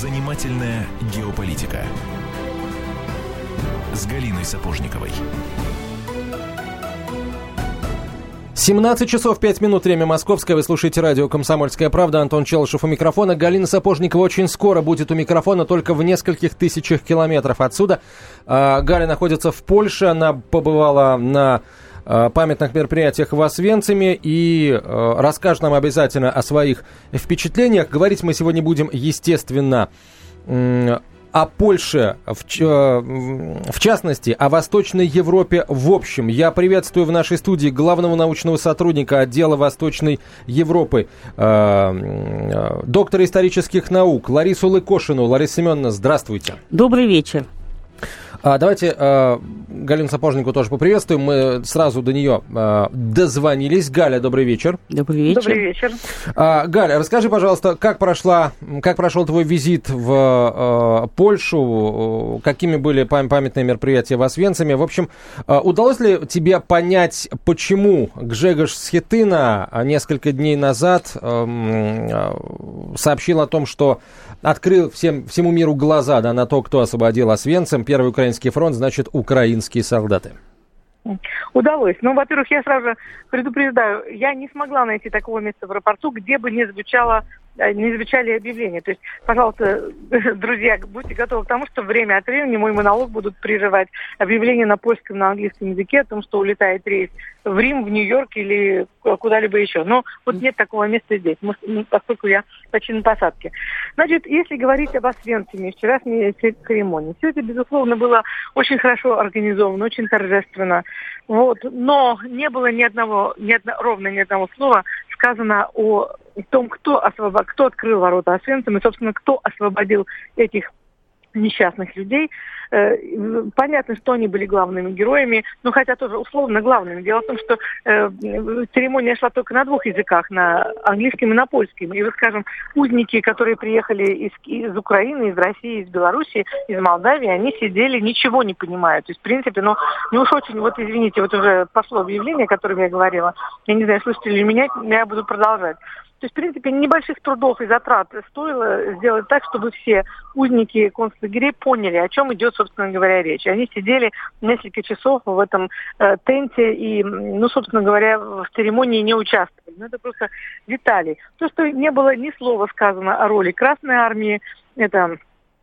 Занимательная геополитика с Галиной Сапожниковой. 17 часов 5 минут, время московское. Вы слушаете радио «Комсомольская правда». Антон Челышев у микрофона. Галина Сапожникова очень скоро будет у микрофона, только в нескольких тысячах километров отсюда. А, Галя находится в Польше. Она побывала на памятных мероприятиях в Освенциме и а, расскажет нам обязательно о своих впечатлениях. Говорить мы сегодня будем, естественно, о Польше в, в частности, о Восточной Европе в общем. Я приветствую в нашей студии главного научного сотрудника отдела Восточной Европы, э, доктора исторических наук Ларису Лыкошину. Лариса Семеновна, здравствуйте. Добрый вечер. А, давайте э, Галину Сапожнику тоже поприветствуем. Мы сразу до нее э, дозвонились. Галя, добрый вечер. Добрый вечер. Добрый вечер. А, Галя, расскажи, пожалуйста, как прошла, как прошел твой визит в э, Польшу, какими были пам- памятные мероприятия в Освенциме. В общем, э, удалось ли тебе понять, почему Гжегош Схетына несколько дней назад эм, э, сообщил о том, что открыл всем, всему миру глаза да, на то, кто освободил Освенцим, Первый Украинский фронт, значит, украинские солдаты. Удалось. Ну, во-первых, я сразу предупреждаю, я не смогла найти такого места в аэропорту, где бы не звучало Э, не звучали объявления. То есть, пожалуйста, друзья, будьте готовы к тому, что время от времени мой монолог будут прерывать объявления на польском, на английском языке о том, что улетает рейс в Рим, в Нью-Йорк или куда-либо еще. Но вот нет такого места здесь, поскольку я почти на посадке. Значит, если говорить об Освенциме, вчерашней церемонии, все это, безусловно, было очень хорошо организовано, очень торжественно. Вот. Но не было ни одного, ни одно, ровно ни одного слова сказано о том, кто, освобод... кто открыл ворота Освенцима и, собственно, кто освободил этих несчастных людей. Э, понятно, что они были главными героями, но хотя тоже условно главными. Дело в том, что э, церемония шла только на двух языках, на английском и на польском. И, вот, скажем, узники, которые приехали из, из Украины, из России, из Белоруссии, из Молдавии, они сидели, ничего не понимают. То есть, в принципе, ну, не уж очень, вот извините, вот уже пошло объявление, о котором я говорила, я не знаю, слышите ли меня, я буду продолжать. То есть, в принципе, небольших трудов и затрат стоило сделать так, чтобы все узники концлагерей поняли, о чем идет, собственно говоря, речь. Они сидели несколько часов в этом э, тенте и, ну, собственно говоря, в церемонии не участвовали. Ну, это просто детали. То, что не было ни слова сказано о роли Красной Армии, это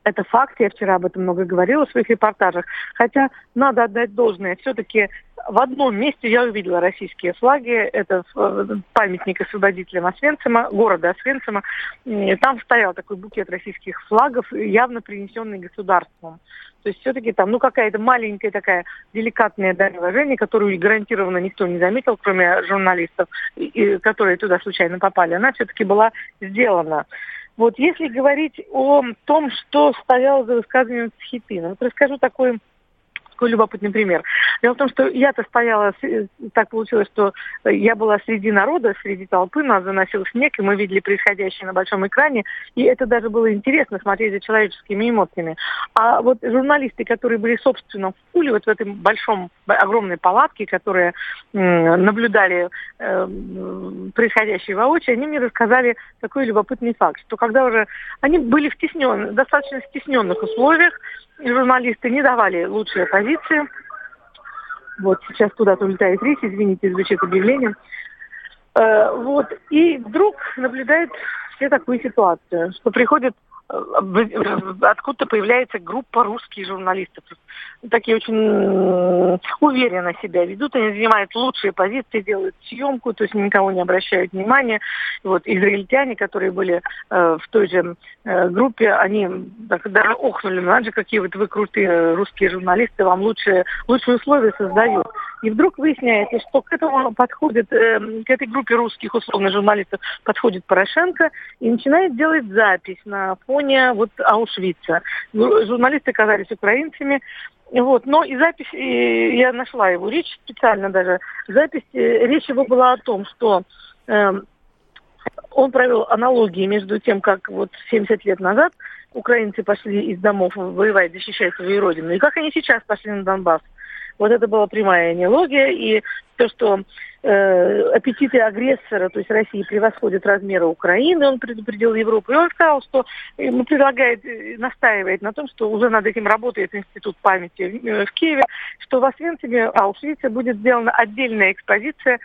это факт, я вчера об этом много говорила в своих репортажах. Хотя надо отдать должное, все-таки в одном месте я увидела российские флаги. Это памятник освободителям Освенцима, города Освенцима. Там стоял такой букет российских флагов, явно принесенный государством. То есть все-таки там, ну, какая-то маленькая такая деликатная дань уважения, которую гарантированно никто не заметил, кроме журналистов, которые туда случайно попали, она все-таки была сделана. Вот если говорить о том, что стояло за высказыванием Схипина, вот расскажу такой такой любопытный пример. Дело в том, что я-то стояла, так получилось, что я была среди народа, среди толпы, нас заносил снег, и мы видели происходящее на большом экране, и это даже было интересно смотреть за человеческими эмоциями. А вот журналисты, которые были, собственно, в пуле, вот в этом большом, огромной палатке, которые наблюдали э, происходящее воочию, они мне рассказали такой любопытный факт, что когда уже они были в теснен, достаточно стесненных условиях, журналисты не давали лучшие позиции. Вот сейчас куда-то улетает рейс, извините, звучит объявление. Э, вот, и вдруг наблюдает все такую ситуацию, что приходит откуда-то появляется группа русских журналистов. Такие очень уверенно себя ведут, они занимают лучшие позиции, делают съемку, то есть никого не обращают внимания. Вот израильтяне, которые были э, в той же э, группе, они так, даже охнули, ну, же, какие вот вы крутые русские журналисты, вам лучшие, лучшие условия создают. И вдруг выясняется, что к этому подходит, э, к этой группе русских условно журналистов подходит Порошенко и начинает делать запись на фоне вот Аушвица. Ну, журналисты оказались украинцами, вот, но и запись, и я нашла его речь специально даже. Запись, э, речь его была о том, что э, он провел аналогии между тем, как вот 70 лет назад украинцы пошли из домов воевать, защищать свою родину, и как они сейчас пошли на Донбасс. Вот это была прямая аналогия, и то, что э, аппетиты агрессора, то есть России, превосходят размеры Украины, он предупредил Европу. И он сказал, что ему предлагает, э, настаивает на том, что уже над этим работает Институт памяти в, в Киеве, что в Освенциме, Аушвице будет сделана отдельная экспозиция,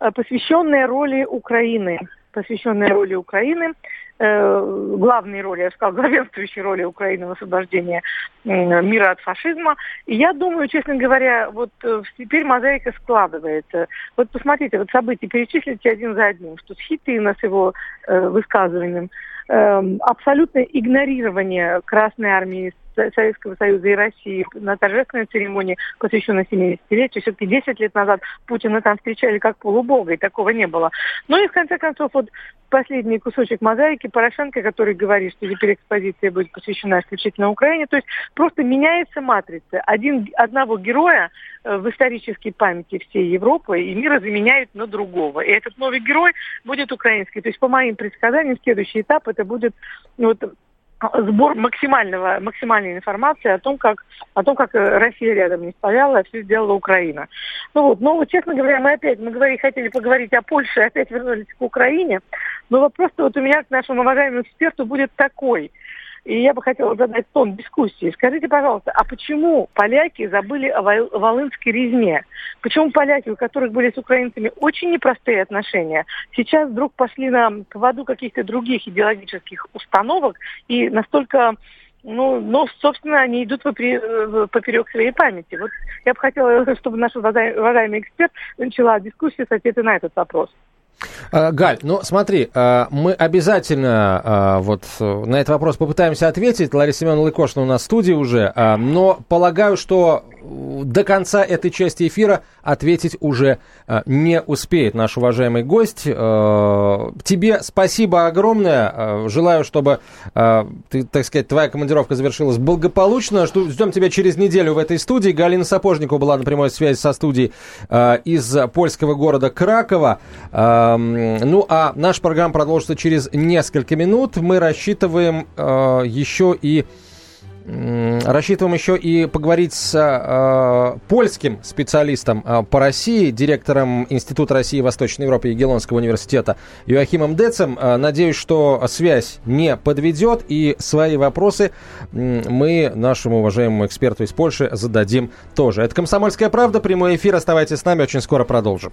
э, посвященная роли Украины посвященная роли Украины э, главной роли, я сказала, главенствующей роли Украины в освобождении э, мира от фашизма. И я думаю, честно говоря, вот э, теперь мозаика складывается. Вот посмотрите, вот события перечислите один за одним, что Схитына с его э, высказыванием, э, абсолютное игнорирование Красной Армии Советского Союза и России на торжественной церемонии, посвященной 70-летию. Все-таки 10 лет назад Путина там встречали как полубога, и такого не было. Ну и в конце концов, вот последний кусочек мозаики Порошенко, который говорит, что теперь экспозиция будет посвящена исключительно Украине. То есть просто меняется матрица. Один, одного героя э, в исторической памяти всей Европы и мира заменяют на другого. И этот новый герой будет украинский. То есть по моим предсказаниям следующий этап это будет вот, сбор максимального, максимальной информации о том, как, о том, как э, Россия рядом не стояла, а все сделала Украина. Ну вот, ну вот, честно говоря, мы опять, мы говорили, хотели поговорить о Польше, опять вернулись к Украине, но вопрос-то вот у меня к нашему уважаемому эксперту будет такой – и я бы хотела задать тон дискуссии. Скажите, пожалуйста, а почему поляки забыли о Волынской резне? Почему поляки, у которых были с украинцами очень непростые отношения, сейчас вдруг пошли на поводу каких-то других идеологических установок и настолько ну, ну, собственно, они идут э, поперек своей памяти. Вот я бы хотела, чтобы наш уважаемый эксперт начала дискуссию с ответа на этот вопрос. А, Галь, ну смотри, а, мы обязательно а, вот на этот вопрос попытаемся ответить. Лариса Семеновна Лыкошина у нас в студии уже, но полагаю, что до конца этой части эфира ответить уже не успеет наш уважаемый гость. Тебе спасибо огромное. Желаю, чтобы, ты, так сказать, твоя командировка завершилась благополучно. Ждем тебя через неделю в этой студии. Галина Сапожникова была на прямой связи со студией из польского города Кракова. Ну, а наша программа продолжится через несколько минут. Мы рассчитываем э, еще и Рассчитываем еще и поговорить с э, польским специалистом э, по России, директором Института России и Восточной Европы Егелонского университета Юахимом Децем. Э, надеюсь, что связь не подведет, и свои вопросы э, мы нашему уважаемому эксперту из Польши зададим тоже. Это «Комсомольская правда», прямой эфир. Оставайтесь с нами, очень скоро продолжим.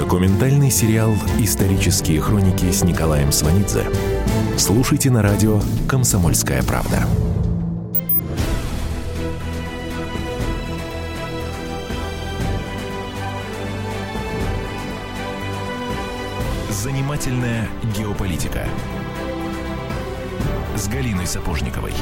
Документальный сериал «Исторические хроники» с Николаем Сванидзе. Слушайте на радио «Комсомольская правда». Занимательная геополитика с Галиной Сапожниковой.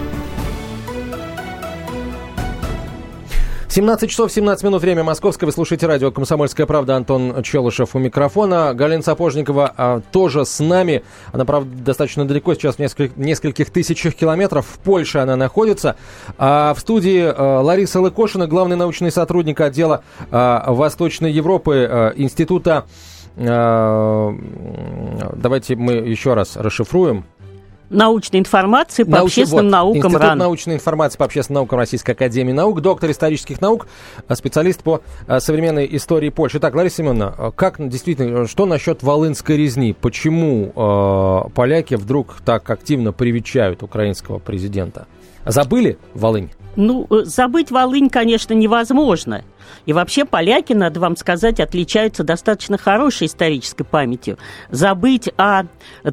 17 часов 17 минут, время московское. Вы слушаете радио «Комсомольская правда». Антон Челышев у микрофона. Галина Сапожникова а, тоже с нами. Она, правда, достаточно далеко, сейчас в нескольких, нескольких тысячах километров. В Польше она находится. А в студии а, Лариса Лыкошина, главный научный сотрудник отдела а, Восточной Европы а, Института... А, давайте мы еще раз расшифруем научной информации по Науч... общественным вот, наукам Институт РАН. научной информации по общественным наукам Российской Академии Наук, доктор исторических наук, э, специалист по э, современной истории Польши. Так, Лариса Семеновна, э, как действительно, что насчет Волынской резни? Почему э, поляки вдруг так активно привечают украинского президента? Забыли Волынь? Ну, забыть Волынь, конечно, невозможно. И вообще поляки, надо вам сказать, отличаются достаточно хорошей исторической памятью. Забыть о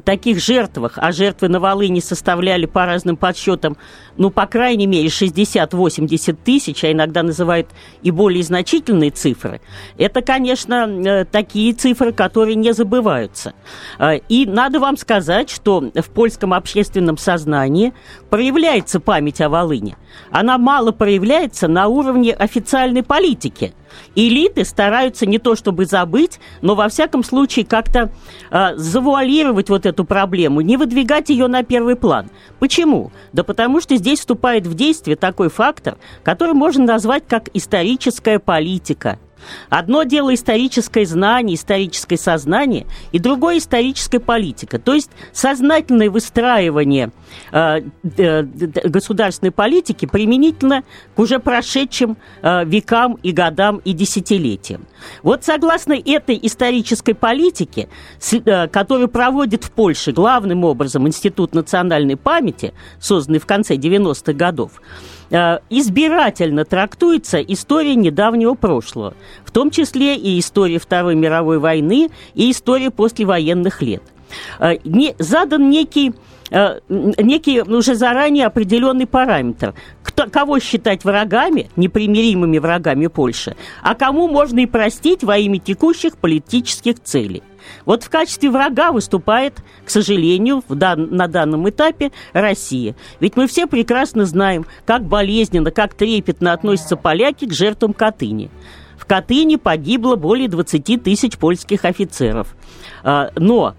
таких жертвах, а жертвы на Волыни составляли по разным подсчетам, ну, по крайней мере, 60-80 тысяч, а иногда называют и более значительные цифры, это, конечно, э, такие цифры, которые не забываются. Э, и надо вам сказать, что в польском общественном сознании проявляется память память о Волыне, она мало проявляется на уровне официальной политики. Элиты стараются не то чтобы забыть, но во всяком случае как-то э, завуалировать вот эту проблему, не выдвигать ее на первый план. Почему? Да потому что здесь вступает в действие такой фактор, который можно назвать как историческая политика – Одно дело историческое знание, историческое сознание, и другое историческая политика. То есть сознательное выстраивание э, э, государственной политики применительно к уже прошедшим э, векам и годам и десятилетиям. Вот согласно этой исторической политике, с, э, которую проводит в Польше главным образом Институт национальной памяти, созданный в конце 90-х годов, избирательно трактуется история недавнего прошлого, в том числе и история Второй мировой войны и история послевоенных лет. Э, не, задан некий э, некий уже заранее определенный параметр. Кто, кого считать врагами, непримиримыми врагами Польши, а кому можно и простить во имя текущих политических целей. Вот в качестве врага выступает, к сожалению, дан, на данном этапе Россия. Ведь мы все прекрасно знаем, как болезненно, как трепетно относятся поляки к жертвам Катыни. В Катыни погибло более 20 тысяч польских офицеров. А, но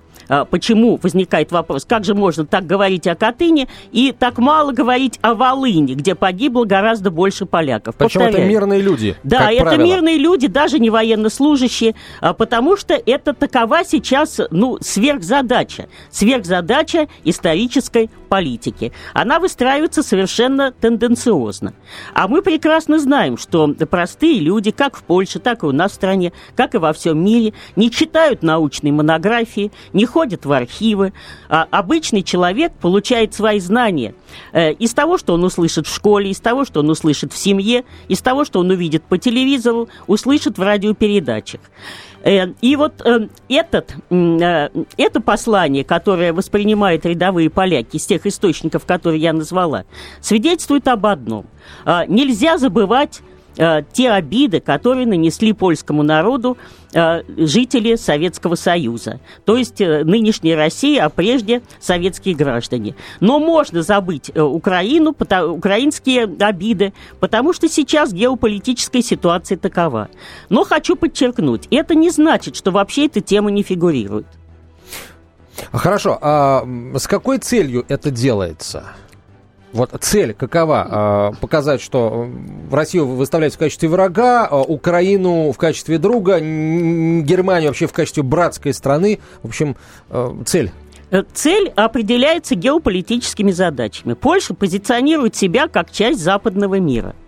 почему возникает вопрос, как же можно так говорить о Катыни и так мало говорить о Волыне, где погибло гораздо больше поляков. Причем это мирные люди. Да, это правило. мирные люди, даже не военнослужащие, а, потому что это такова сейчас, ну, сверхзадача. Сверхзадача исторической политики. Она выстраивается совершенно тенденциозно. А мы прекрасно знаем, что простые люди, как в Польше, так и у нас в стране, как и во всем мире, не читают научные монографии, не ходят в архивы. А обычный человек получает свои знания э, из того, что он услышит в школе, из того, что он услышит в семье, из того, что он увидит по телевизору, услышит в радиопередачах. Э, и вот э, этот, э, это послание, которое воспринимают рядовые поляки из тех источников, которые я назвала, свидетельствует об одном. Нельзя забывать э, те обиды, которые нанесли польскому народу э, жители Советского Союза. То есть э, нынешняя Россия, а прежде советские граждане. Но можно забыть э, Украину, украинские обиды, потому что сейчас геополитическая ситуация такова. Но хочу подчеркнуть, это не значит, что вообще эта тема не фигурирует. Хорошо, а с какой целью это делается? Вот цель какова? А, показать, что Россию выставлять в качестве врага, а Украину в качестве друга, Германию вообще в качестве братской страны. В общем, а, цель э, Цель определяется геополитическими задачами. Польша позиционирует себя как часть западного мира –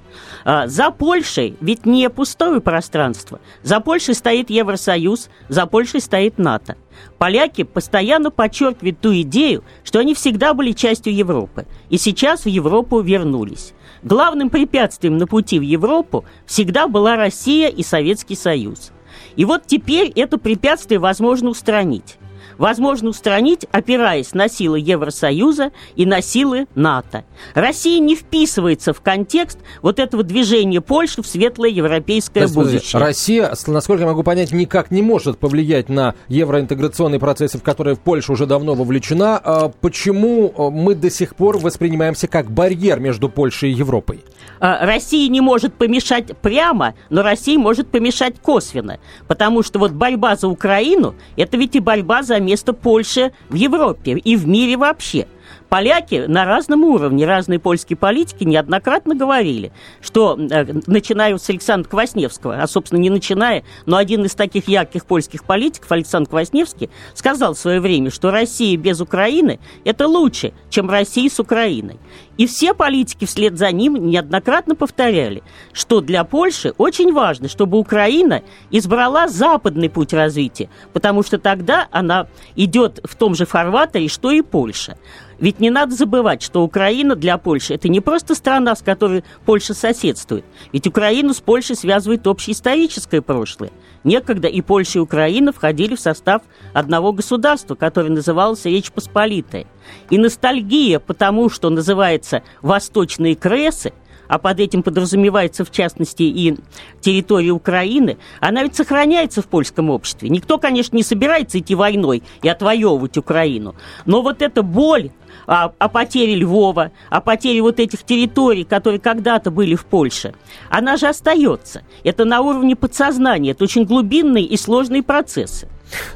за Польшей ведь не пустое пространство. За Польшей стоит Евросоюз, за Польшей стоит НАТО. Поляки постоянно подчеркивают ту идею, что они всегда были частью Европы, и сейчас в Европу вернулись. Главным препятствием на пути в Европу всегда была Россия и Советский Союз. И вот теперь это препятствие возможно устранить возможно устранить, опираясь на силы Евросоюза и на силы НАТО. Россия не вписывается в контекст вот этого движения Польши в светлое европейское есть, будущее. Россия, насколько я могу понять, никак не может повлиять на евроинтеграционные процессы, в которые Польша уже давно вовлечена. А почему а, мы до сих пор воспринимаемся как барьер между Польшей и Европой? А, Россия не может помешать прямо, но Россия может помешать косвенно. Потому что вот борьба за Украину, это ведь и борьба за место Польши в Европе и в мире вообще – поляки на разном уровне, разные польские политики неоднократно говорили, что, э, начиная с Александра Квасневского, а, собственно, не начиная, но один из таких ярких польских политиков, Александр Квасневский, сказал в свое время, что Россия без Украины – это лучше, чем Россия с Украиной. И все политики вслед за ним неоднократно повторяли, что для Польши очень важно, чтобы Украина избрала западный путь развития, потому что тогда она идет в том же фарватере, что и Польша. Ведь не надо забывать, что Украина для Польши это не просто страна, с которой Польша соседствует. Ведь Украину с Польшей связывает общее историческое прошлое. Некогда и Польша, и Украина входили в состав одного государства, которое называлось Речь Посполитая. И ностальгия по тому, что называется «восточные кресы», а под этим подразумевается, в частности, и территория Украины, она ведь сохраняется в польском обществе. Никто, конечно, не собирается идти войной и отвоевывать Украину. Но вот эта боль о, о потере Львова, о потере вот этих территорий, которые когда-то были в Польше, она же остается. Это на уровне подсознания, это очень глубинные и сложные процессы.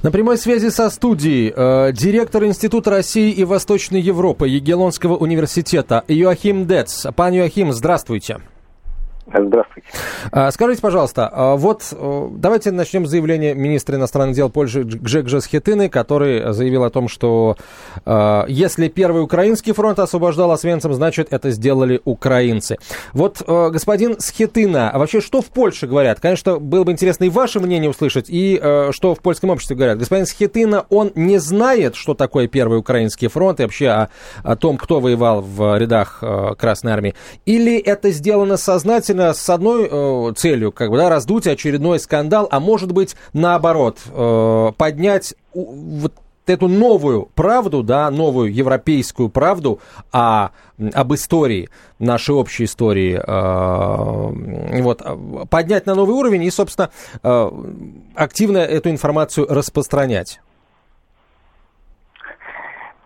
На прямой связи со студией э, директор Института России и Восточной Европы Егелонского университета Йоахим Дец. Пан Йоахим, здравствуйте. Здравствуйте. А, скажите, пожалуйста, а, вот э, давайте начнем с заявления министра иностранных дел Польши Гжегжа Схетыны, который заявил о том, что а, если первый украинский фронт освобождал Освенцим, значит, это сделали украинцы. Вот, э, господин Схетына, а вообще что в Польше говорят? Конечно, было бы интересно и ваше мнение услышать, и э, что в польском обществе говорят. Господин Схетына, он не знает, что такое первый украинский фронт и вообще о, о том, кто воевал в рядах Красной Армии. Или это сделано сознательно, действительно с одной э, целью, как бы, да, раздуть очередной скандал, а может быть, наоборот, э, поднять вот эту новую правду, да, новую европейскую правду о, об истории, нашей общей истории, э, вот, поднять на новый уровень и, собственно, э, активно эту информацию распространять.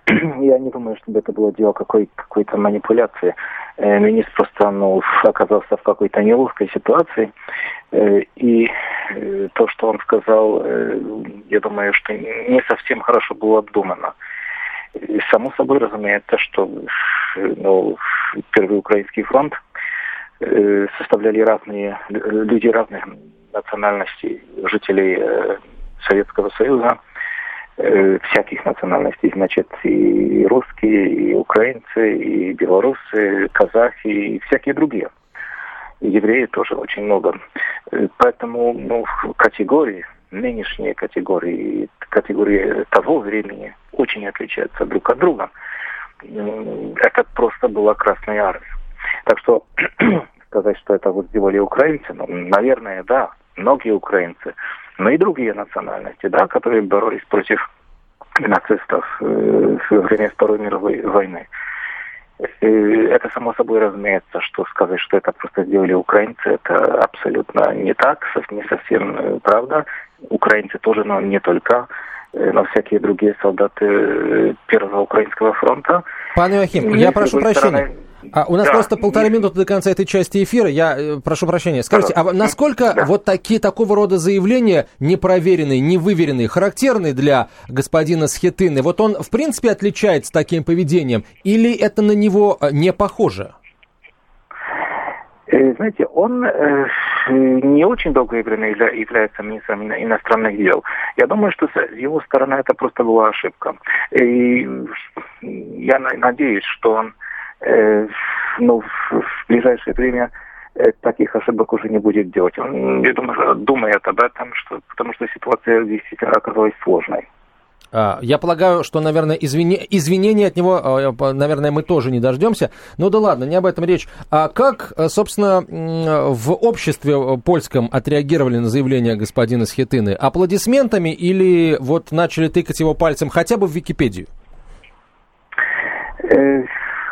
Я не думаю, чтобы это было дело какой, какой-то манипуляции. Э, министр просто ну, оказался в какой-то неловкой ситуации. Э, и э, то, что он сказал, я думаю, что не совсем хорошо было обдумано. И само собой разумеется, что ну, Первый Украинский фронт составляли разные люди разных национальностей, жителей Советского Союза, Э, всяких национальностей, значит, и русские, и украинцы, и белорусы, казахи, и всякие другие. Евреи тоже очень много. Э, поэтому ну, категории, нынешние категории, категории того времени очень отличаются друг от друга. Э, это просто была Красная Армия. Так что сказать, что это вот сделали украинцы, ну, наверное, да, многие украинцы – но и другие национальности, да, которые боролись против нацистов э, во время Второй мировой войны. Это само собой разумеется, что сказать, что это просто сделали украинцы, это абсолютно не так, не совсем э, правда. Украинцы тоже, но не только, э, но всякие другие солдаты э, Первого Украинского фронта. Пан Иохим, я прошу прощения. Стороны, а у нас да. просто полторы минуты до конца этой части эфира. Я э, прошу прощения. Скажите, а насколько да. вот такие такого рода заявления непроверенные, невыверенные, характерные для господина Схетыны, вот он в принципе отличается таким поведением, или это на него э, не похоже? Э, знаете, он э, не очень долгоигранный является министром иностранных дел. Я думаю, что с его стороны это просто была ошибка. И я надеюсь, что он ну, в ближайшее время э, таких ошибок уже не будет делать. Он, я думаю, думает об этом, что, потому что ситуация действительно оказалась сложной. А, я полагаю, что, наверное, извини... извинения от него, а, наверное, мы тоже не дождемся. Ну да ладно, не об этом речь. А как, собственно, в обществе польском отреагировали на заявление господина Схетыны? Аплодисментами или вот начали тыкать его пальцем хотя бы в Википедию?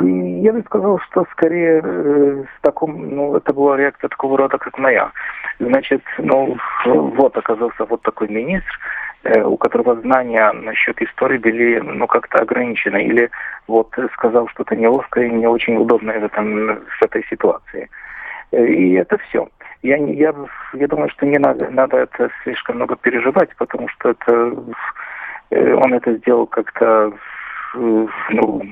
Я бы сказал, что скорее э, с таком, ну, это была реакция такого рода, как моя. Значит, ну, вот оказался вот такой министр, э, у которого знания насчет истории были, ну, как-то ограничены, или вот сказал что-то неловкое и не очень удобное в, этом, в этой ситуации. Э, и это все. Я, я, я думаю, что не надо, надо это слишком много переживать, потому что это, он это сделал как-то, ну,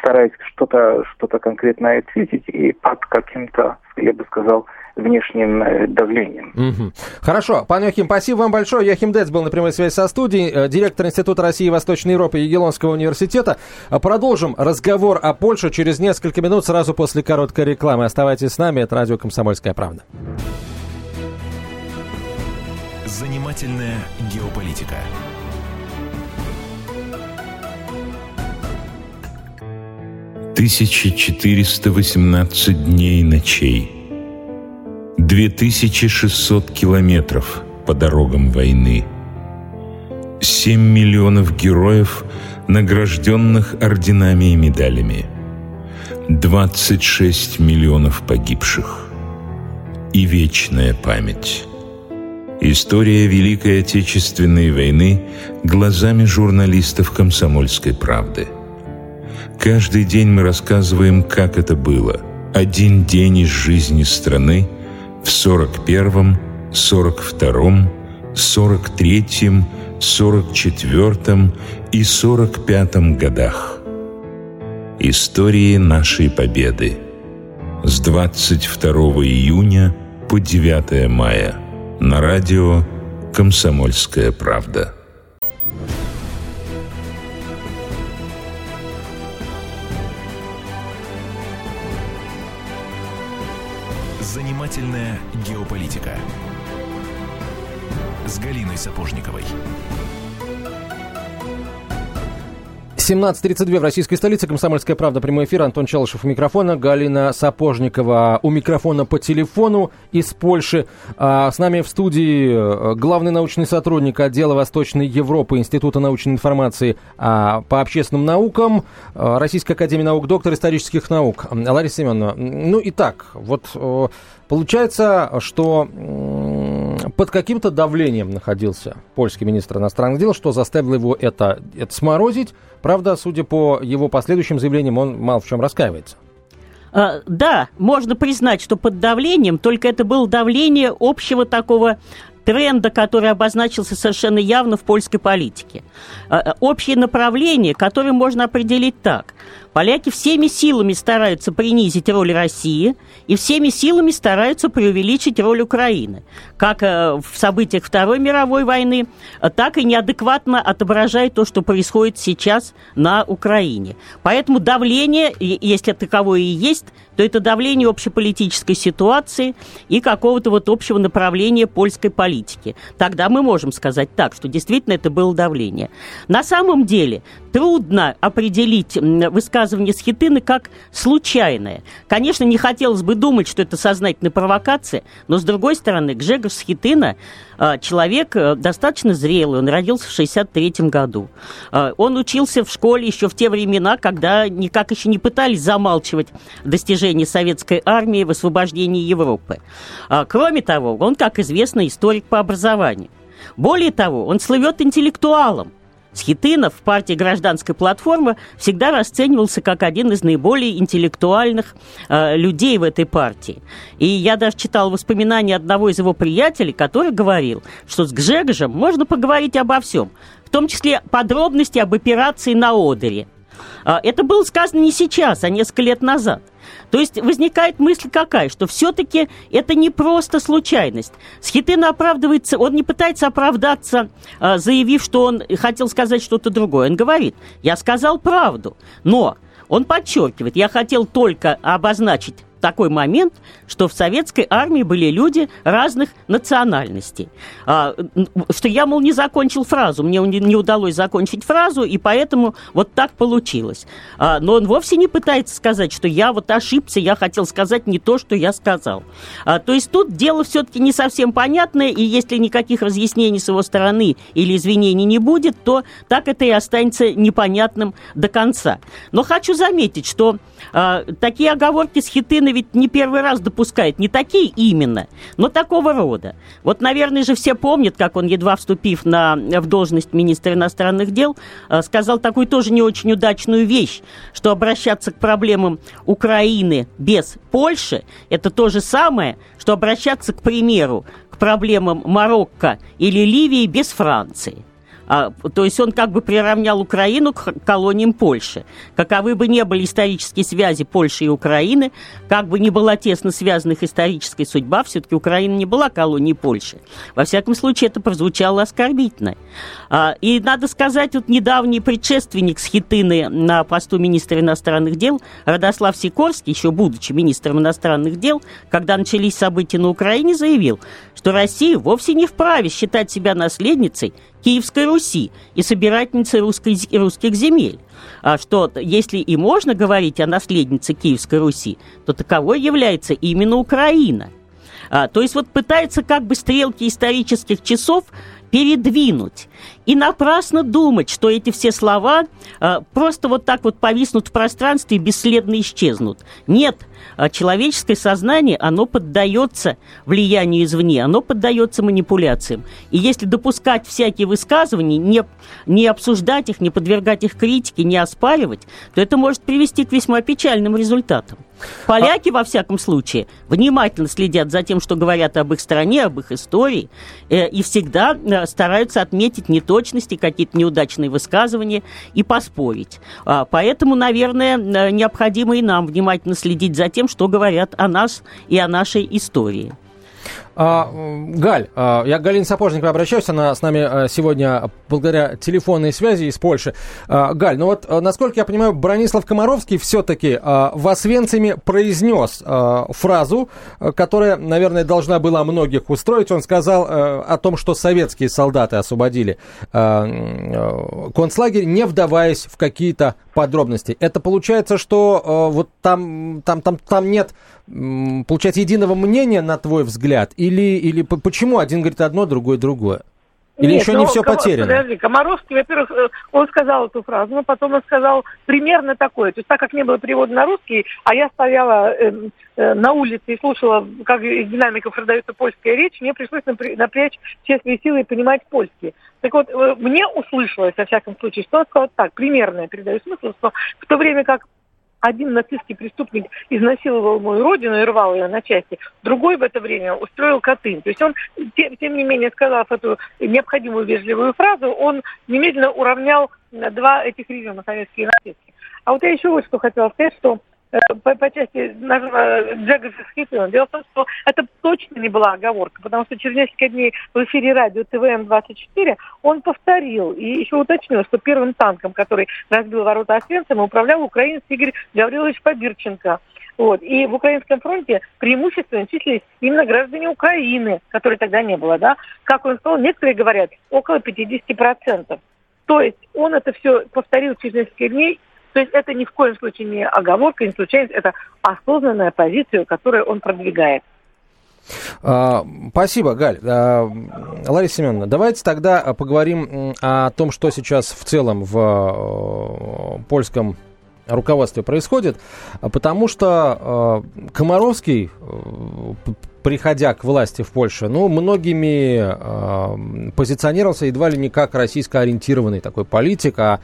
стараясь что-то что конкретное ответить и под каким-то, я бы сказал, внешним э, давлением. Угу. Хорошо. Пан Йохим, спасибо вам большое. Йохим Дец был на прямой связи со студией, э, директор Института России и Восточной Европы Егелонского университета. Э, продолжим разговор о Польше через несколько минут, сразу после короткой рекламы. Оставайтесь с нами, это радио «Комсомольская правда». Занимательная геополитика. 1418 дней и ночей, 2600 километров по дорогам войны, 7 миллионов героев, награжденных орденами и медалями, 26 миллионов погибших и вечная память. История Великой Отечественной войны глазами журналистов «Комсомольской правды». Каждый день мы рассказываем, как это было. Один день из жизни страны в 41-м, 42-м, 43-м, 44-м и 45-м годах. Истории нашей победы. С 22 июня по 9 мая на радио «Комсомольская правда». Занимательная геополитика с Галиной Сапожниковой. 17.32 в российской столице. Комсомольская правда. Прямой эфир. Антон Челышев у микрофона. Галина Сапожникова у микрофона по телефону из Польши. А с нами в студии э, главный научный сотрудник отдела Восточной Европы Института научной информации а, по общественным наукам а, Российской академии наук, доктор исторических наук Лариса Семеновна. Ну и так, вот э, получается, что под каким-то давлением находился польский министр иностранных дел, что заставило его это, это сморозить. Правда, судя по его последующим заявлениям, он мало в чем раскаивается. А, да, можно признать, что под давлением, только это было давление общего такого тренда, который обозначился совершенно явно в польской политике. А, а, общее направление, которое можно определить так. Поляки всеми силами стараются принизить роль России и всеми силами стараются преувеличить роль Украины. Как э, в событиях Второй мировой войны, так и неадекватно отображает то, что происходит сейчас на Украине. Поэтому давление, если таковое и есть, то это давление общеполитической ситуации и какого-то вот общего направления польской политики. Тогда мы можем сказать так, что действительно это было давление. На самом деле трудно определить высказывание Схитыны как случайное. Конечно, не хотелось бы думать, что это сознательная провокация, но, с другой стороны, Гжегош Схитына а, человек э, достаточно зрелый, он родился в 63 году. А, он учился в школе еще в те времена, когда никак еще не пытались замалчивать достижения советской армии в освобождении Европы. А, кроме того, он, как известно, историк по образованию. Более того, он слывет интеллектуалом. Схитынов в партии «Гражданская платформа» всегда расценивался как один из наиболее интеллектуальных э, людей в этой партии. И я даже читал воспоминания одного из его приятелей, который говорил, что с Гжегожем можно поговорить обо всем, в том числе подробности об операции на Одере. Э, это было сказано не сейчас, а несколько лет назад – то есть возникает мысль какая, что все-таки это не просто случайность. Схитын оправдывается, он не пытается оправдаться, а, заявив, что он хотел сказать что-то другое. Он говорит, я сказал правду, но он подчеркивает, я хотел только обозначить такой момент, что в советской армии были люди разных национальностей. А, что я, мол, не закончил фразу, мне не, удалось закончить фразу, и поэтому вот так получилось. А, но он вовсе не пытается сказать, что я вот ошибся, я хотел сказать не то, что я сказал. А, то есть тут дело все-таки не совсем понятное, и если никаких разъяснений с его стороны или извинений не будет, то так это и останется непонятным до конца. Но хочу заметить, что а, такие оговорки с Хитына ведь не первый раз допускает, не такие именно, но такого рода. Вот, наверное же, все помнят, как он, едва вступив на, в должность министра иностранных дел, а, сказал такую тоже не очень удачную вещь, что обращаться к проблемам Украины без Польши – это то же самое, что обращаться, к примеру, к проблемам Марокко или Ливии без Франции. А, то есть он как бы приравнял Украину к колониям Польши. Каковы бы ни были исторические связи Польши и Украины, как бы ни была тесно связана их историческая судьба, все-таки Украина не была колонией Польши. Во всяком случае, это прозвучало оскорбительно. А, и надо сказать, вот недавний предшественник Схитыны на посту министра иностранных дел, Радослав Сикорский, еще будучи министром иностранных дел, когда начались события на Украине, заявил, что Россия вовсе не вправе считать себя наследницей Киевской Руси и собирательницей русской, русских земель. А что, если и можно говорить о наследнице Киевской Руси, то таковой является именно Украина. А, то есть вот пытается как бы стрелки исторических часов передвинуть. И напрасно думать, что эти все слова э, просто вот так вот повиснут в пространстве и бесследно исчезнут. Нет, а человеческое сознание, оно поддается влиянию извне, оно поддается манипуляциям. И если допускать всякие высказывания, не, не обсуждать их, не подвергать их критике, не оспаривать, то это может привести к весьма печальным результатам. Поляки, во всяком случае, внимательно следят за тем, что говорят об их стране, об их истории, э, и всегда э, стараются отметить неточности, какие-то неудачные высказывания и поспорить. А, поэтому, наверное, э, необходимо и нам внимательно следить за тем, что говорят о нас и о нашей истории. А, Галь, а, я к Галине Сапожниковой обращаюсь, она с нами а, сегодня благодаря телефонной связи из Польши. Галь, ну вот, насколько я понимаю, Бронислав Комаровский все-таки в Освенциме произнес фразу, которая, наверное, должна была многих устроить. Он сказал о том, что советские солдаты освободили концлагерь, не вдаваясь в какие-то подробности. Это получается, что вот там, там, там, там нет, получается, единого мнения, на твой взгляд, и или, или почему один говорит одно, другой другое? Или Нет, еще не ну, все потеряно? Подожди, Комаровский, во-первых, э, он сказал эту фразу, но потом он сказал примерно такое. То есть так как не было перевода на русский, а я стояла э, э, на улице и слушала, как из динамиков продается польская речь, мне пришлось напрячь все свои силы и понимать польский. Так вот, э, мне услышалось, во всяком случае, что он сказал так, примерно я передаю смысл, что в то время как один нацистский преступник изнасиловал мою родину и рвал ее на части, другой в это время устроил Катынь. То есть он, тем, тем не менее, сказав эту необходимую вежливую фразу, он немедленно уравнял два этих региона, советские и нацистские. А вот я еще вот что хотела сказать, что по, по части нашего Джегgerских фильмов. Дело в том, что это точно не была оговорка, потому что через несколько дней в эфире радио ТВМ-24 он повторил и еще уточнил, что первым танком, который разбил ворота Освенцима, управлял украинец Игорь Гаврилович Побирченко. Вот. И в Украинском фронте преимущественно числились именно граждане Украины, которой тогда не было. Да? Как он сказал, некоторые говорят, около 50%. То есть он это все повторил через несколько дней то есть это ни в коем случае не оговорка, не случайность, это осознанная позиция, которую он продвигает. А, спасибо, Галь. А, Лариса Семеновна, давайте тогда поговорим о том, что сейчас в целом в польском руководстве происходит, потому что Комаровский, приходя к власти в Польше, ну, многими позиционировался едва ли не как российско-ориентированный такой политик, а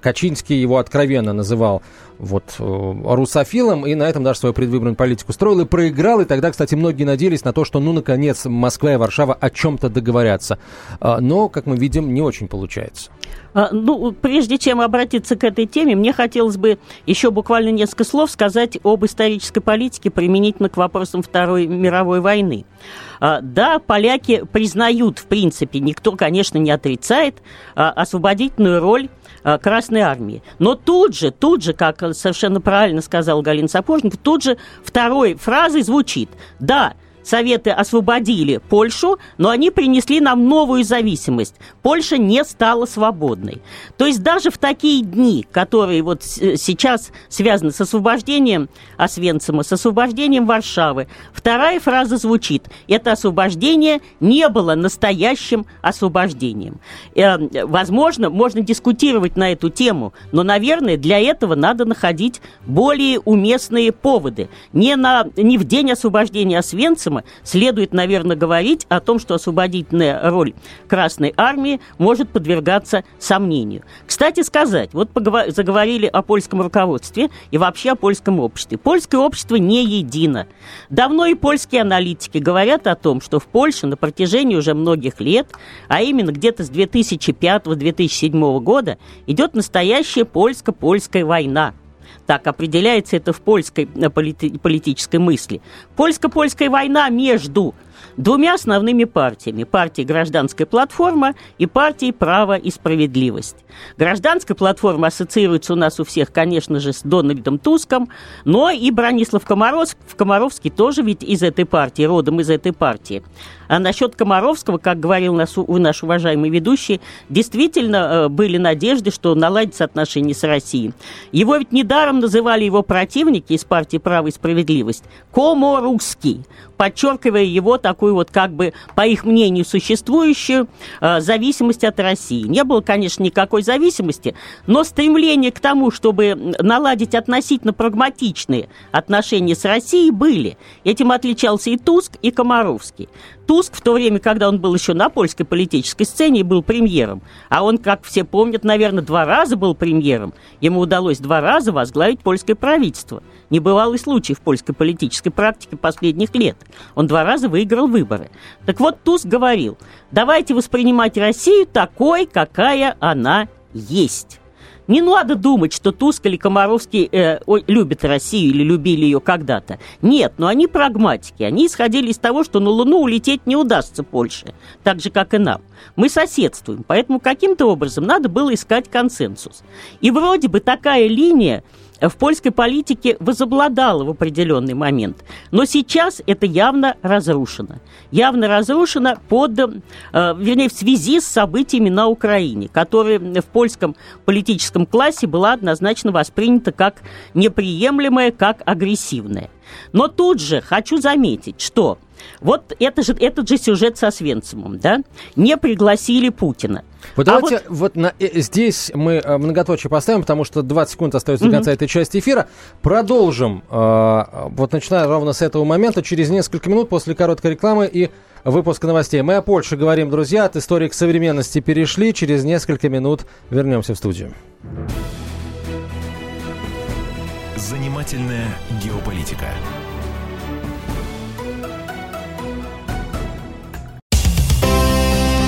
Качинский его откровенно называл вот э, русофилом, и на этом даже свою предвыборную политику строил и проиграл. И тогда, кстати, многие надеялись на то, что, ну, наконец, Москва и Варшава о чем-то договорятся. А, но, как мы видим, не очень получается. А, ну, прежде чем обратиться к этой теме, мне хотелось бы еще буквально несколько слов сказать об исторической политике применительно к вопросам Второй мировой войны. А, да, поляки признают, в принципе, никто, конечно, не отрицает освободительную роль Красной Армии. Но тут же, тут же, как совершенно правильно сказал Галина Сапожник, тут же второй фразой звучит. «Да, Советы освободили Польшу, но они принесли нам новую зависимость. Польша не стала свободной. То есть даже в такие дни, которые вот сейчас связаны с освобождением Освенцима, с освобождением Варшавы, вторая фраза звучит «Это освобождение не было настоящим освобождением». Э, возможно, можно дискутировать на эту тему, но, наверное, для этого надо находить более уместные поводы. Не, на, не в день освобождения Освенцима, проблемы, следует, наверное, говорить о том, что освободительная роль Красной Армии может подвергаться сомнению. Кстати сказать, вот заговорили о польском руководстве и вообще о польском обществе. Польское общество не едино. Давно и польские аналитики говорят о том, что в Польше на протяжении уже многих лет, а именно где-то с 2005-2007 года, идет настоящая польско-польская война – так определяется это в польской э, полити- политической мысли. Польско-польская война между двумя основными партиями. Партией «Гражданская платформа» и партией «Право и справедливость». Гражданская платформа ассоциируется у нас у всех, конечно же, с Дональдом Туском, но и Бронислав Комаров, Комаровский тоже ведь из этой партии, родом из этой партии. А насчет Комаровского, как говорил наш, наш уважаемый ведущий, действительно э, были надежды, что наладятся отношения с Россией. Его ведь недаром называли его противники из партии «Право и справедливость» коморусский, подчеркивая его такую вот как бы, по их мнению, существующую э, зависимость от России. Не было, конечно, никакой зависимости, но стремление к тому, чтобы наладить относительно прагматичные отношения с Россией, были. Этим отличался и Туск, и Комаровский. Туск в то время, когда он был еще на польской политической сцене и был премьером, а он, как все помнят, наверное, два раза был премьером, ему удалось два раза возглавить польское правительство. Небывалый случай в польской политической практике последних лет. Он два раза выиграл выборы. Так вот, Туск говорил, давайте воспринимать Россию такой, какая она есть. Не надо думать, что Туск или Комаровский э, любят Россию или любили ее когда-то. Нет, но они прагматики. Они исходили из того, что на Луну улететь не удастся Польше, так же, как и нам. Мы соседствуем, поэтому каким-то образом надо было искать консенсус. И вроде бы такая линия в польской политике возобладала в определенный момент. Но сейчас это явно разрушено. Явно разрушено под, э, вернее, в связи с событиями на Украине, которые в польском политическом классе была однозначно воспринята как неприемлемая, как агрессивная. Но тут же хочу заметить, что вот это же, этот же сюжет со Свенцемом, да? Не пригласили Путина. Вот а давайте вот, вот на, э, здесь мы э, многоточие поставим, потому что 20 секунд остается до конца этой части эфира. Продолжим, э, вот начиная ровно с этого момента, через несколько минут после короткой рекламы и выпуска новостей. Мы о Польше говорим, друзья, от истории к современности перешли. Через несколько минут вернемся в студию. Занимательная геополитика.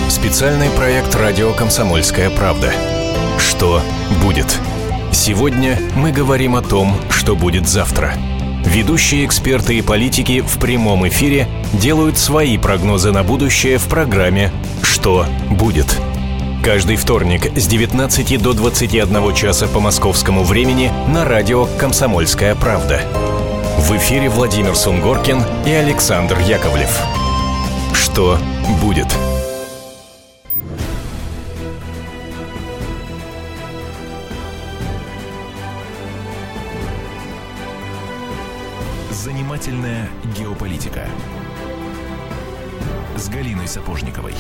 Специальный проект «Радио Комсомольская правда». Что будет? Сегодня мы говорим о том, что будет завтра. Ведущие эксперты и политики в прямом эфире делают свои прогнозы на будущее в программе «Что будет?». Каждый вторник с 19 до 21 часа по московскому времени на радио «Комсомольская правда». В эфире Владимир Сунгоркин и Александр Яковлев. Что будет? Занимательная геополитика с Галиной Сапожниковой.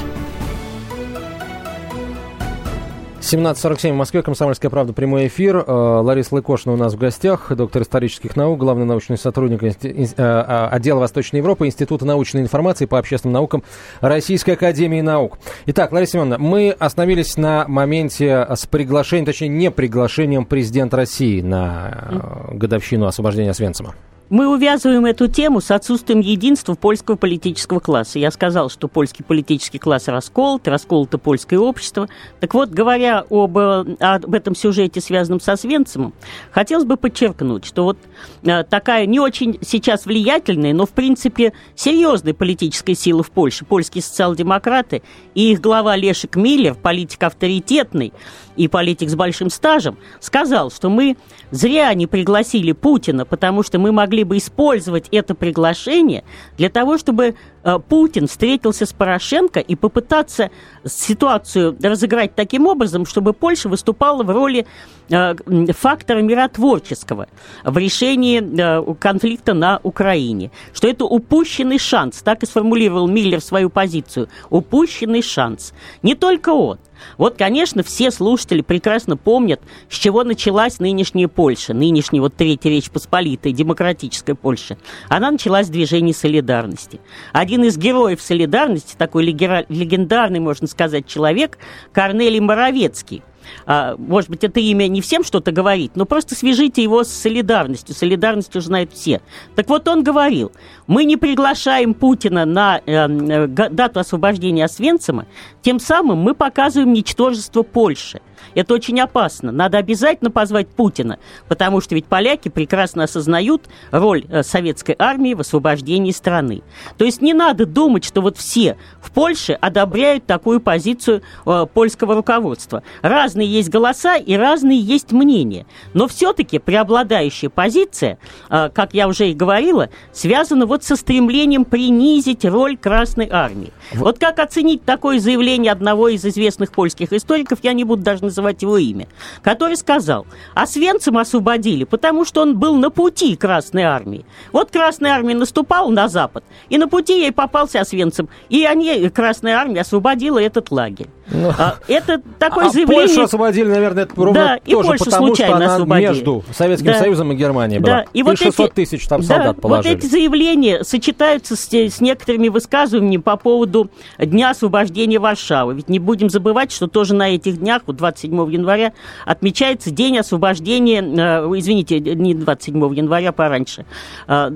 17.47 в Москве, Комсомольская правда, прямой эфир. Э, Лариса Лыкошина у нас в гостях, доктор исторических наук, главный научный сотрудник э, э, отдела Восточной Европы, Института научной информации по общественным наукам Российской Академии Наук. Итак, Лариса Семеновна, мы остановились на моменте с приглашением, точнее, не приглашением президента России на годовщину освобождения Освенцима. Мы увязываем эту тему с отсутствием единства польского политического класса. Я сказал, что польский политический класс расколот, расколото польское общество. Так вот, говоря об, э, об этом сюжете, связанном со Свенцемом, хотелось бы подчеркнуть, что вот э, такая не очень сейчас влиятельная, но, в принципе, серьезная политическая сила в Польше, польские социал-демократы, и их глава Лешек Миллер, политик авторитетный, и политик с большим стажем, сказал, что мы зря не пригласили Путина, потому что мы могли бы использовать это приглашение для того, чтобы э, Путин встретился с Порошенко и попытаться ситуацию разыграть таким образом, чтобы Польша выступала в роли э, фактора миротворческого в решении э, конфликта на Украине. Что это упущенный шанс, так и сформулировал Миллер свою позицию, упущенный шанс. Не только он. Вот, конечно, все слушатели прекрасно помнят, с чего началась нынешняя Польша, нынешняя вот Третья Речь Посполитая, демократическая Польша. Она началась с движения солидарности. Один из героев солидарности, такой легендарный, можно сказать, человек, Корнелий Моровецкий – а, может быть, это имя не всем что-то говорит, но просто свяжите его с солидарностью. Солидарность уже знают все. Так вот, он говорил, мы не приглашаем Путина на э, э, дату освобождения Освенцима, тем самым мы показываем ничтожество Польши. Это очень опасно. Надо обязательно позвать Путина, потому что ведь поляки прекрасно осознают роль э, советской армии в освобождении страны. То есть не надо думать, что вот все в Польше одобряют такую позицию э, польского руководства. Разные есть голоса и разные есть мнения. Но все-таки преобладающая позиция, э, как я уже и говорила, связана вот со стремлением принизить роль Красной армии. Вот как оценить такое заявление одного из известных польских историков, я не буду даже называть его имя, который сказал, а Свенцем освободили, потому что он был на пути Красной Армии. Вот Красная Армия наступала на Запад, и на пути ей попался Освенцим, и они, Красная Армия, освободила этот лагерь. Ну, а, это такое а заявление... Польшу освободили, наверное, это ровно да, и тоже Польшу потому, что она освободили. между Советским да. Союзом и Германией была. Да. И, и вот 600 эти, тысяч там да, солдат положили. Вот эти заявления сочетаются с, с некоторыми высказываниями по поводу Дня освобождения Варшавы. Ведь не будем забывать, что тоже на этих днях, вот 27 января, отмечается День освобождения, э, извините, не 27 января, пораньше, э,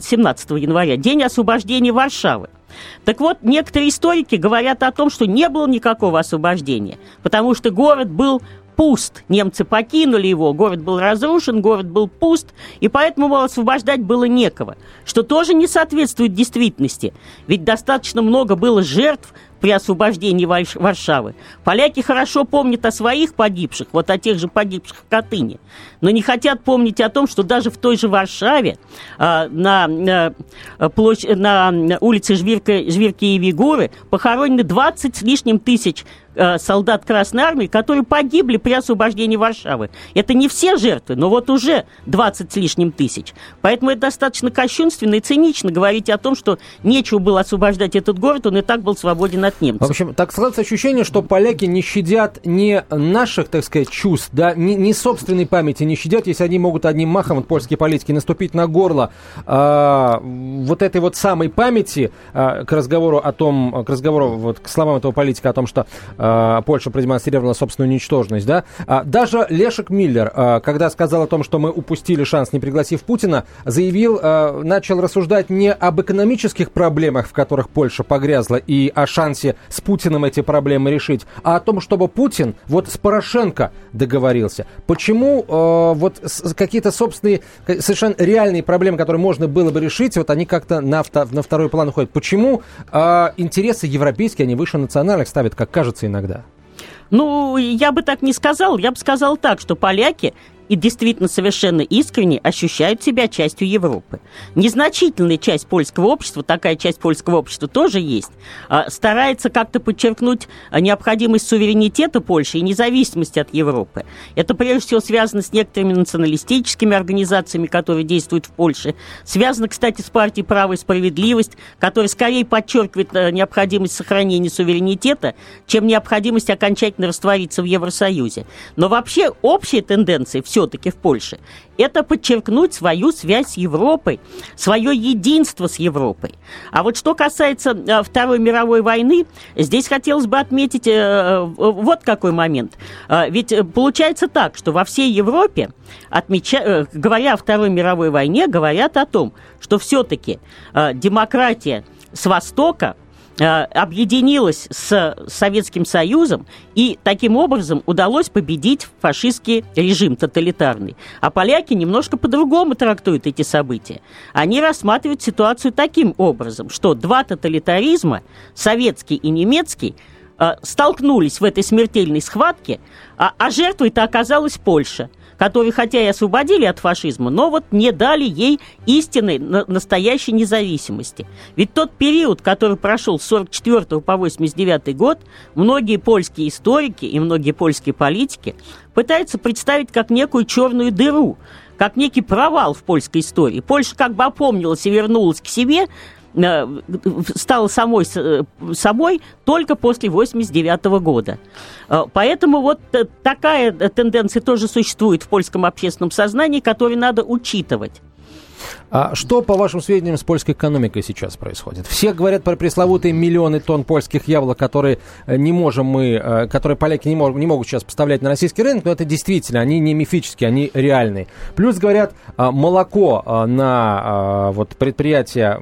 17 января, День освобождения Варшавы. Так вот, некоторые историки говорят о том, что не было никакого освобождения, потому что город был пуст. Немцы покинули его, город был разрушен, город был пуст, и поэтому мол, освобождать было некого, что тоже не соответствует действительности. Ведь достаточно много было жертв при освобождении Варшавы. Поляки хорошо помнят о своих погибших, вот о тех же погибших в Катыни, но не хотят помнить о том, что даже в той же Варшаве а, на, на, площадь, на улице Жвирка, Жвирки и Вигуры похоронены 20 с лишним тысяч Э, солдат Красной Армии, которые погибли при освобождении Варшавы. Это не все жертвы, но вот уже 20 с лишним тысяч. Поэтому это достаточно кощунственно и цинично говорить о том, что нечего было освобождать этот город, он и так был свободен от немцев. В общем, так складывается ощущение, что поляки не щадят не наших, так сказать, чувств, да, не, не собственной памяти не щадят, если они могут одним махом, вот польские политики, наступить на горло а, вот этой вот самой памяти а, к разговору о том, к разговору, вот к словам этого политика о том, что Э, Польша продемонстрировала собственную ничтожность, да. А даже Лешек Миллер, э, когда сказал о том, что мы упустили шанс, не пригласив Путина, заявил, начал рассуждать не об экономических проблемах, в которых Польша погрязла, и о шансе с Путиным эти проблемы решить, а о том, чтобы Путин вот с Порошенко договорился. Почему вот какие-то собственные, совершенно реальные проблемы, которые можно было бы решить, вот они как-то на, на второй план уходят. Почему интересы европейские, они выше национальных ставят, как кажется иногда. Ну, я бы так не сказал. Я бы сказал так, что поляки и действительно совершенно искренне ощущают себя частью Европы. Незначительная часть польского общества, такая часть польского общества тоже есть, а, старается как-то подчеркнуть необходимость суверенитета Польши и независимости от Европы. Это прежде всего связано с некоторыми националистическими организациями, которые действуют в Польше. Связано, кстати, с партией «Право и справедливость», которая скорее подчеркивает а, необходимость сохранения суверенитета, чем необходимость окончательно раствориться в Евросоюзе. Но вообще общая тенденция – все-таки в Польше, это подчеркнуть свою связь с Европой, свое единство с Европой. А вот что касается э, Второй мировой войны, здесь хотелось бы отметить э, вот какой момент. Э, ведь получается так, что во всей Европе, отмеча... говоря о Второй мировой войне, говорят о том, что все-таки демократия с Востока Э, объединилась с Советским Союзом, и таким образом удалось победить фашистский режим тоталитарный. А поляки немножко по-другому трактуют эти события. Они рассматривают ситуацию таким образом, что два тоталитаризма, советский и немецкий, э, столкнулись в этой смертельной схватке, а, а жертвой-то оказалась Польша – которые хотя и освободили от фашизма, но вот не дали ей истинной настоящей независимости. Ведь тот период, который прошел с 44 по 89 год, многие польские историки и многие польские политики пытаются представить как некую черную дыру, как некий провал в польской истории. Польша как бы опомнилась и вернулась к себе, стала самой э, собой только после 89 года. Э, поэтому вот такая тенденция тоже существует в польском общественном сознании, которую надо учитывать. А что, по вашим сведениям, с польской экономикой сейчас происходит? Все говорят про пресловутые миллионы тонн польских яблок, которые э, не можем мы, э, которые поляки не, мог, не могут сейчас поставлять на российский рынок, но это действительно, они не мифические, они реальные. Плюс говорят, а, молоко на вот, предприятия,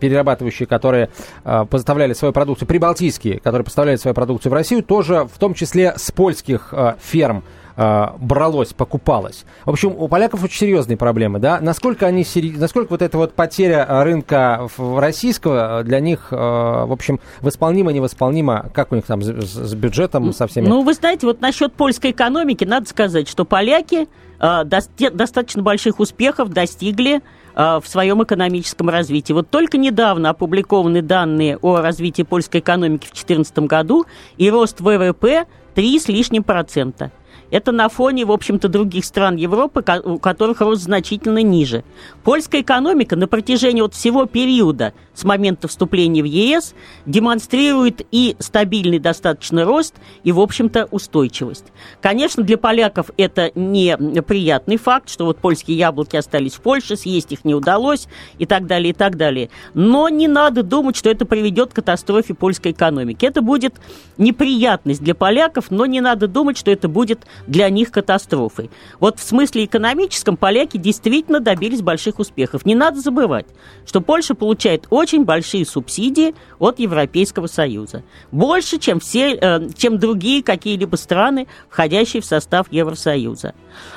перерабатывающие, которые поставляли свою продукцию, прибалтийские, которые поставляли свою продукцию в Россию, тоже в том числе с польских ферм э, бралось, покупалось. В общем, у поляков очень серьезные проблемы, да? Насколько они насколько вот эта вот потеря рынка российского для них, в общем, восполнима, невосполнима, как у них там с, бюджетом, со всеми? Ну, вы знаете, вот насчет польской экономики надо сказать, что поляки достаточно больших успехов достигли в своем экономическом развитии. Вот только недавно опубликованы данные о развитии польской экономики в 2014 году, и рост ВВП 3 с лишним процента. Это на фоне, в общем-то, других стран Европы, у которых рост значительно ниже. Польская экономика на протяжении вот всего периода с момента вступления в ЕС демонстрирует и стабильный достаточно рост, и, в общем-то, устойчивость. Конечно, для поляков это не приятный факт, что вот польские яблоки остались в Польше, съесть их не удалось и так далее, и так далее. Но не надо думать, что это приведет к катастрофе польской экономики. Это будет неприятность для поляков, но не надо думать, что это будет для них катастрофой. Вот в смысле экономическом поляки действительно добились больших успехов. Не надо забывать, что Польша получает очень большие субсидии от Европейского Союза. Больше, чем, все, э, чем другие какие-либо страны, входящие в состав Евросоюза.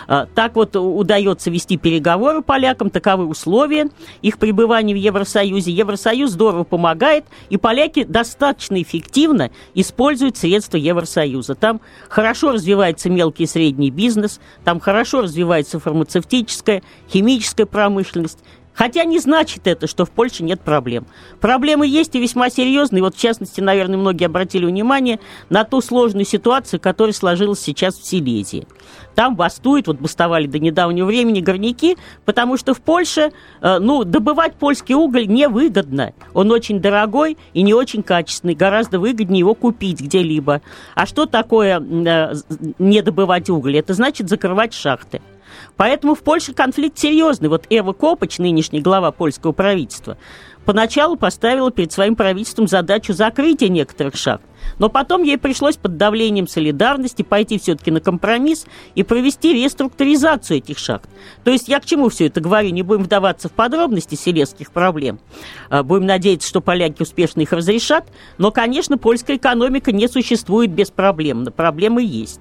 А, так вот удается вести переговоры полякам, таковы условия их пребывания в Евросоюзе. Евросоюз здорово помогает, и поляки достаточно эффективно используют средства Евросоюза. Там хорошо развивается мелкий и средний бизнес, там хорошо развивается фармацевтическая, химическая промышленность, Хотя не значит это, что в Польше нет проблем. Проблемы есть и весьма серьезные. Вот, в частности, наверное, многие обратили внимание на ту сложную ситуацию, которая сложилась сейчас в Силезии. Там бастуют, вот бастовали до недавнего времени горняки, потому что в Польше, э, ну, добывать польский уголь невыгодно. Он очень дорогой и не очень качественный. Гораздо выгоднее его купить где-либо. А что такое э, не добывать уголь? Это значит закрывать шахты. Поэтому в Польше конфликт серьезный. Вот Эва Копач, нынешний глава польского правительства, поначалу поставила перед своим правительством задачу закрытия некоторых шахт. Но потом ей пришлось под давлением солидарности пойти все-таки на компромисс и провести реструктуризацию этих шахт. То есть я к чему все это говорю? Не будем вдаваться в подробности селезских проблем. А, будем надеяться, что поляки успешно их разрешат. Но, конечно, польская экономика не существует без проблем. Проблемы есть.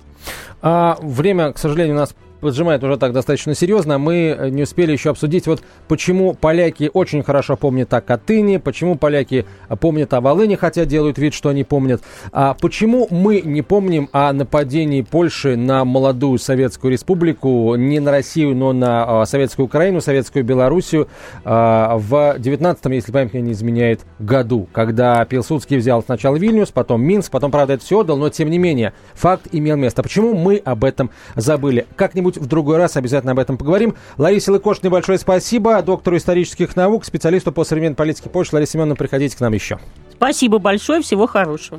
А, время, к сожалению, у нас поджимает уже так достаточно серьезно. Мы э, не успели еще обсудить, вот почему поляки очень хорошо помнят о Катыни, почему поляки помнят о Волыне, хотя делают вид, что они помнят. А почему мы не помним о нападении Польши на молодую Советскую Республику, не на Россию, но на а, Советскую Украину, Советскую Белоруссию а, в 19-м, если память мне не изменяет, году, когда Пилсудский взял сначала Вильнюс, потом Минск, потом, правда, это все отдал, но тем не менее, факт имел место. Почему мы об этом забыли? Как-нибудь как-нибудь в другой раз обязательно об этом поговорим. Ларисе Лыкошиной большое спасибо, доктору исторических наук, специалисту по современной политике Польши. Лариса Семеновна, приходите к нам еще. Спасибо большое, всего хорошего.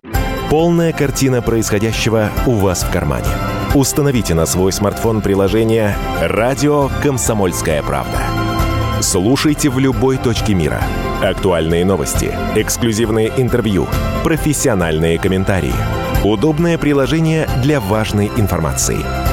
Полная картина происходящего у вас в кармане. Установите на свой смартфон приложение «Радио Комсомольская правда». Слушайте в любой точке мира. Актуальные новости, эксклюзивные интервью, профессиональные комментарии. Удобное приложение для важной информации –